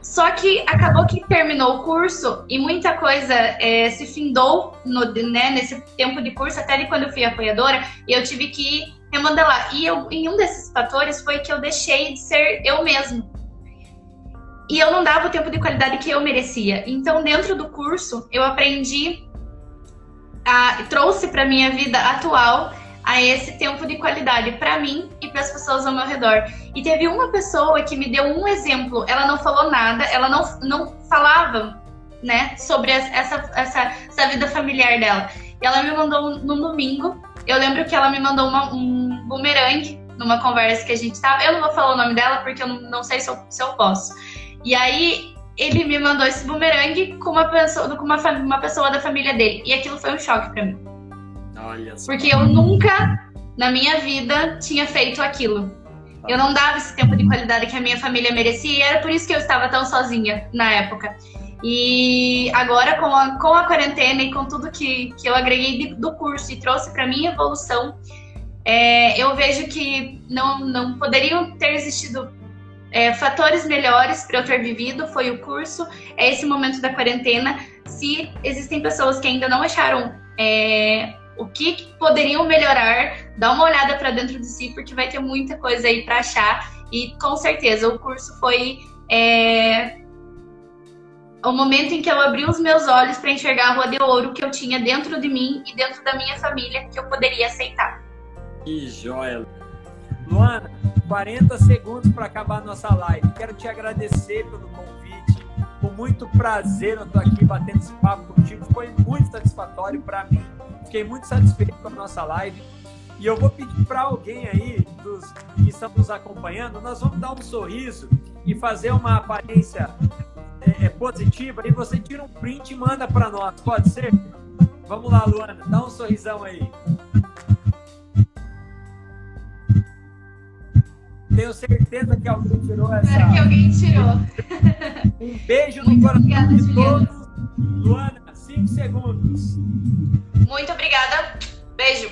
Só que acabou que terminou o curso e muita coisa é, se findou no, né, nesse tempo de curso, até de quando eu fui apoiadora, e eu tive que remodelar. E eu, em um desses fatores foi que eu deixei de ser eu mesmo. E eu não dava o tempo de qualidade que eu merecia. Então, dentro do curso, eu aprendi, a, trouxe para minha vida atual a esse tempo de qualidade para mim e para as pessoas ao meu redor. E teve uma pessoa que me deu um exemplo. Ela não falou nada, ela não, não falava, né, sobre essa, essa, essa vida familiar dela. E ela me mandou no domingo. Eu lembro que ela me mandou uma, um bumerangue numa conversa que a gente tava. Eu não vou falar o nome dela porque eu não, não sei se eu, se eu posso. E aí ele me mandou esse bumerangue com uma pessoa, com uma, uma pessoa da família dele. E aquilo foi um choque para mim. Olha só. Porque eu nunca na minha vida tinha feito aquilo. Eu não dava esse tempo de qualidade que a minha família merecia, e era por isso que eu estava tão sozinha na época. E agora, com a, com a quarentena e com tudo que, que eu agreguei de, do curso e trouxe para minha evolução, é, eu vejo que não, não poderiam ter existido é, fatores melhores para eu ter vivido. Foi o curso, é esse momento da quarentena. Se existem pessoas que ainda não acharam é, o que poderiam melhorar, dá uma olhada para dentro de si, porque vai ter muita coisa aí para achar. E com certeza o curso foi é, o momento em que eu abri os meus olhos para enxergar a rua de ouro que eu tinha dentro de mim e dentro da minha família que eu poderia aceitar. Que joia! Luana, 40 segundos para acabar a nossa live. Quero te agradecer pelo convite. Com muito prazer eu estou aqui batendo esse papo contigo. Foi muito satisfatório para mim. Fiquei muito satisfeito com a nossa live. E eu vou pedir para alguém aí dos que estão nos acompanhando, nós vamos dar um sorriso e fazer uma aparência é, é, positiva. E você tira um print e manda para nós, pode ser? Vamos lá, Luana, dá um sorrisão aí. Tenho certeza que alguém tirou essa. Espero que alguém tirou. Um beijo no coração obrigada, de todos. Luana, cinco segundos. Muito obrigada. Beijo.